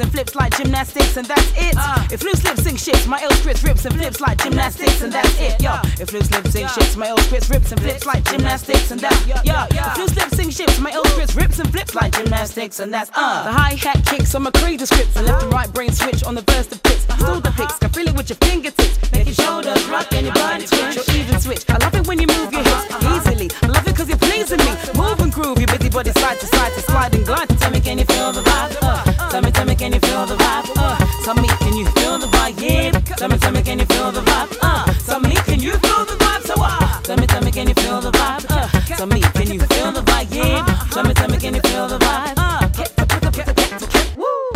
And flips like gymnastics, and that's it. Uh, if loose lips sing shits, my ill scripts rips and flips like gymnastics, and that's it. Yo, if loose lips sing shits, my ill scripts rips and flips like gymnastics, and that's yo. If loose lips sing shits, my ill scripts rips and flips like gymnastics, and that's uh. The hi hat kicks on my crazy scripts, and left and right brain switch on the verse the pits. Still the picks, can feel it with your fingertips, make your shoulders rock and your body twitch or even switch. I love it when you move your hips easily. I love it cause you're pleasing me. Move and groove, your busy body side to side to slide glide. Tell me, can you feel the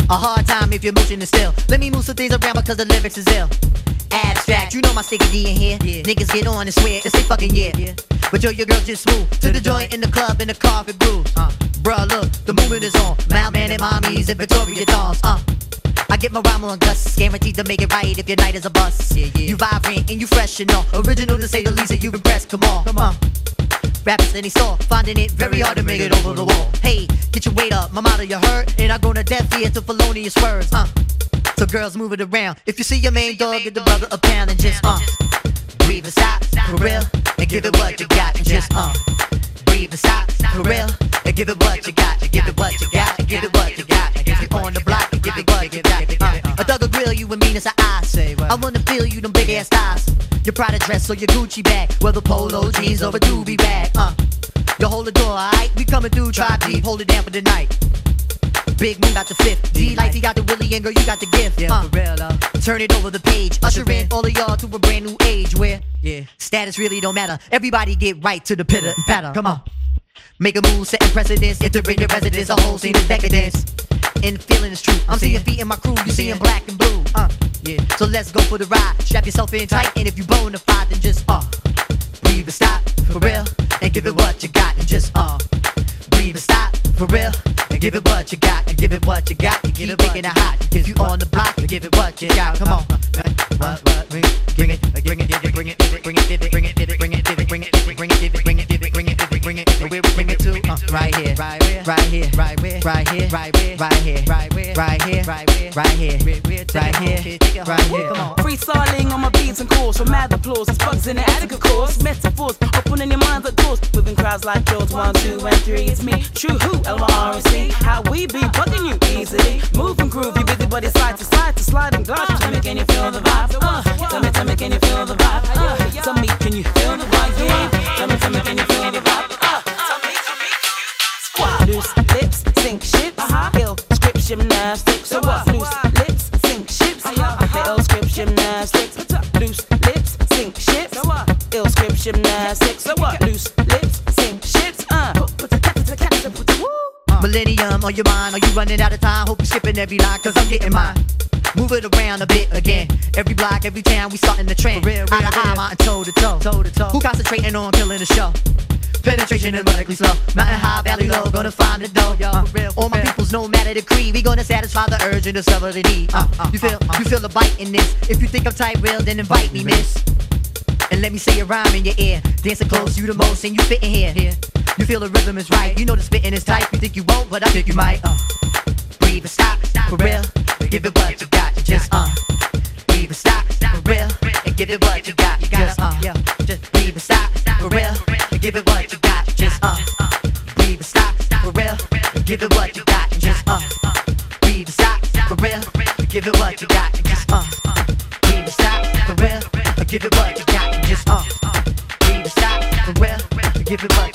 a hard time if your motion is still. Let me move some things around because the lyrics is ill. Abstract, you know my sticky D in here. Yeah. Niggas get on and swear it's they fucking yeah. yeah. But yo, your girl just move to the joint in the club in the carpet grooves. Uh, bruh, look, the movement is on. Malman and mommies and Victoria dolls. Uh, I get my rhyme on Gus, guaranteed to make it right if your night is a bust. Yeah, yeah. You vibrant and you fresh and all, original to say the least, and you impressed. Come on, come on. Rappers any store, finding it very hard to make it over the wall. Hey, get your weight up, my motto you heard, and I go to death here to felonious words. Uh, so girls move it around. If you see your main dog, get the brother a pound and just uh, breathe and stop for real, and give it what you got and just uh, breathe and stop for real, and give it what you got, give it what you got, give it what you got, and if you on the block, give it what you got. You and mean as I say. I wanna feel you them big ass thighs. Your Prada dress or your Gucci bag, whether polo jeans or a doobie bag. Uh, you hold the door, alright? We coming through, try deep, hold it down for the night. Big Moon got the fifth. D Life, he got the Willie, and girl, you got the gift. Yeah, uh, for real, uh. Turn it over the page. Usher in all of y'all to a brand new age where yeah, status really don't matter. Everybody get right to the pitter and patter. Come on. Make a move, setting precedence, entering your residence, a whole scene of decadence. And the feeling is true. I'm seeing feet in my crew, you seeing black and blue. Uh, yeah. So let's go for the ride. Strap yourself in tight, and if you bona fide, then just uh, breathe and stop for real, and give it what you got, and just uh, breathe and stop for real and give it what you got, and give it what you got, and give it making it hot. If you on the block, and give it what you got. Come on, what, what, bring it, bring it, bring it, bring it, bring it, bring it, bring it, bring it, bring it, bring it, bring it, bring it, bring it, bring it, bring it, bring it, and where we bring it to? Right here, right here, right where, right here, right where, right here, right where, right here, right where, right here, right here, right here. Come on. Freestyling on my beats and calls for mad applause. It's bugs in the attic, of course. Metaphors opening your minds at doors. Within crowds like yours, one, two, and three. It's me, true who, L-Y-R-N-C. How we be bugging you easily. Move and groove, you busy body side to side to slide and glide. Tell me, can you feel the vibe? Uh, tell me, tell me, can you feel the vibe? Uh, tell me, can you feel the vibe? Yeah. Tell me, tell me, can you feel the vibe? Ill script gymnastics. So what? Loose lips, sink ships. Uh-huh. Ill script gymnastics. Loose lips, sink ships. Ill script gymnastics. So what? Loose lips, sink ships. Uh. Millennium on your mind, are you running out of time? Hope you're skipping every line, cause I'm getting mine. Move it around a bit again. Every block, every town, we starting the trend. Real, real, eye to eye, mountain toe to toe. toe to toe. Who concentrating on killing the show? Penetration is medically slow. Mountain high, valley low, gonna find the dough. Yo, uh, real, all my real. peoples, no matter the creed, we gonna satisfy the urge and discover the need. Uh, uh, you feel, uh, you feel the bite in this. If you think I'm tight, real, then invite me, miss. And let me say a rhyme in your ear. Dancing close, you the most, and you fit in here. here. You feel the rhythm is right. You know the spitting is tight. You think you won't, but I think you might. Uh, breathe and stop, stop for real. give it what you got. You Just uh, leave it stop for real and give it what you got. You Just uh, yeah, just leave it stop for real and give it what you got. Give it what you got. Just uh, leave it stop for real give it what you got. Just uh, leave it stop for real give it what you got. Just uh, leave it stop for real give it what